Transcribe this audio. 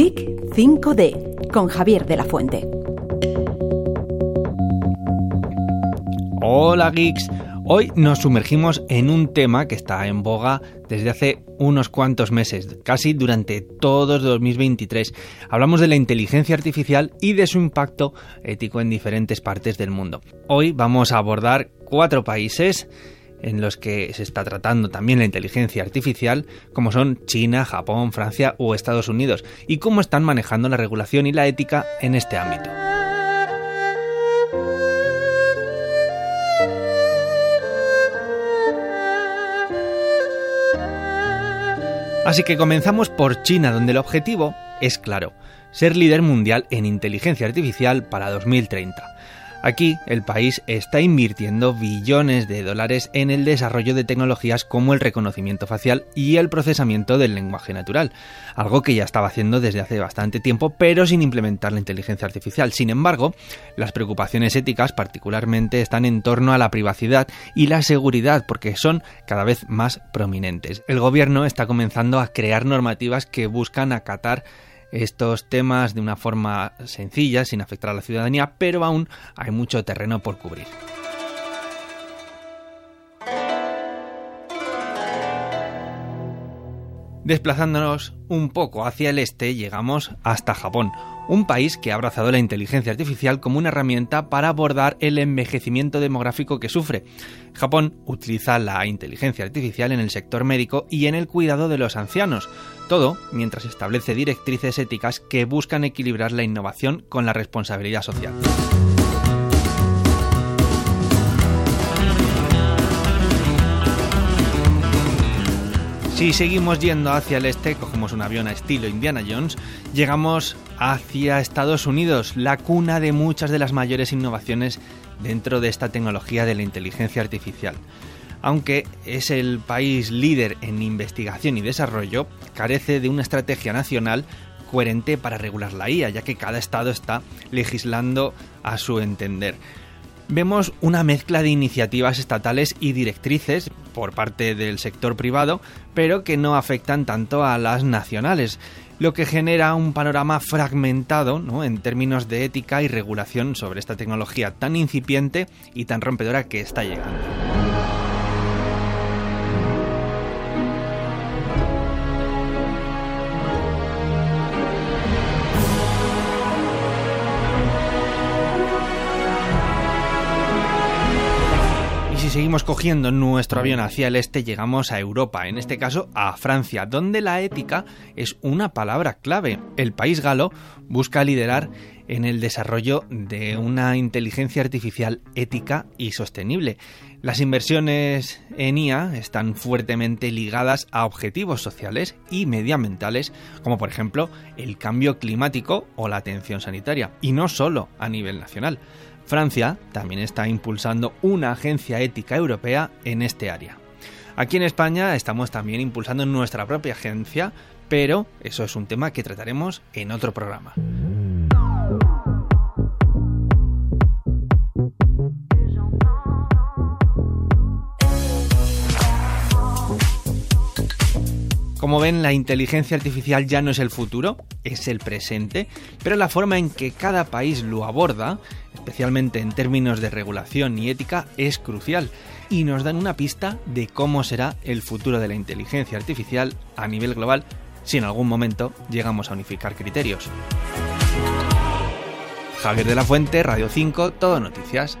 Geek 5D con Javier de la Fuente. Hola geeks. Hoy nos sumergimos en un tema que está en boga desde hace unos cuantos meses, casi durante todo 2023. Hablamos de la inteligencia artificial y de su impacto ético en diferentes partes del mundo. Hoy vamos a abordar cuatro países en los que se está tratando también la inteligencia artificial, como son China, Japón, Francia o Estados Unidos, y cómo están manejando la regulación y la ética en este ámbito. Así que comenzamos por China, donde el objetivo es claro, ser líder mundial en inteligencia artificial para 2030. Aquí el país está invirtiendo billones de dólares en el desarrollo de tecnologías como el reconocimiento facial y el procesamiento del lenguaje natural, algo que ya estaba haciendo desde hace bastante tiempo, pero sin implementar la inteligencia artificial. Sin embargo, las preocupaciones éticas particularmente están en torno a la privacidad y la seguridad, porque son cada vez más prominentes. El gobierno está comenzando a crear normativas que buscan acatar estos temas de una forma sencilla, sin afectar a la ciudadanía, pero aún hay mucho terreno por cubrir. Desplazándonos un poco hacia el este, llegamos hasta Japón, un país que ha abrazado la inteligencia artificial como una herramienta para abordar el envejecimiento demográfico que sufre. Japón utiliza la inteligencia artificial en el sector médico y en el cuidado de los ancianos, todo mientras establece directrices éticas que buscan equilibrar la innovación con la responsabilidad social. Si seguimos yendo hacia el este, cogemos un avión a estilo Indiana Jones, llegamos hacia Estados Unidos, la cuna de muchas de las mayores innovaciones dentro de esta tecnología de la inteligencia artificial. Aunque es el país líder en investigación y desarrollo, carece de una estrategia nacional coherente para regular la IA, ya que cada estado está legislando a su entender vemos una mezcla de iniciativas estatales y directrices por parte del sector privado, pero que no afectan tanto a las nacionales, lo que genera un panorama fragmentado en términos de ética y regulación sobre esta tecnología tan incipiente y tan rompedora que está llegando. Seguimos cogiendo nuestro avión hacia el este, llegamos a Europa, en este caso a Francia, donde la ética es una palabra clave. El país galo busca liderar en el desarrollo de una inteligencia artificial ética y sostenible. Las inversiones en IA están fuertemente ligadas a objetivos sociales y medioambientales, como por ejemplo el cambio climático o la atención sanitaria, y no solo a nivel nacional. Francia también está impulsando una agencia ética europea en este área. Aquí en España estamos también impulsando nuestra propia agencia, pero eso es un tema que trataremos en otro programa. Como ven, la inteligencia artificial ya no es el futuro, es el presente, pero la forma en que cada país lo aborda, especialmente en términos de regulación y ética, es crucial y nos dan una pista de cómo será el futuro de la inteligencia artificial a nivel global si en algún momento llegamos a unificar criterios. Javier de la Fuente, Radio 5, Todo Noticias.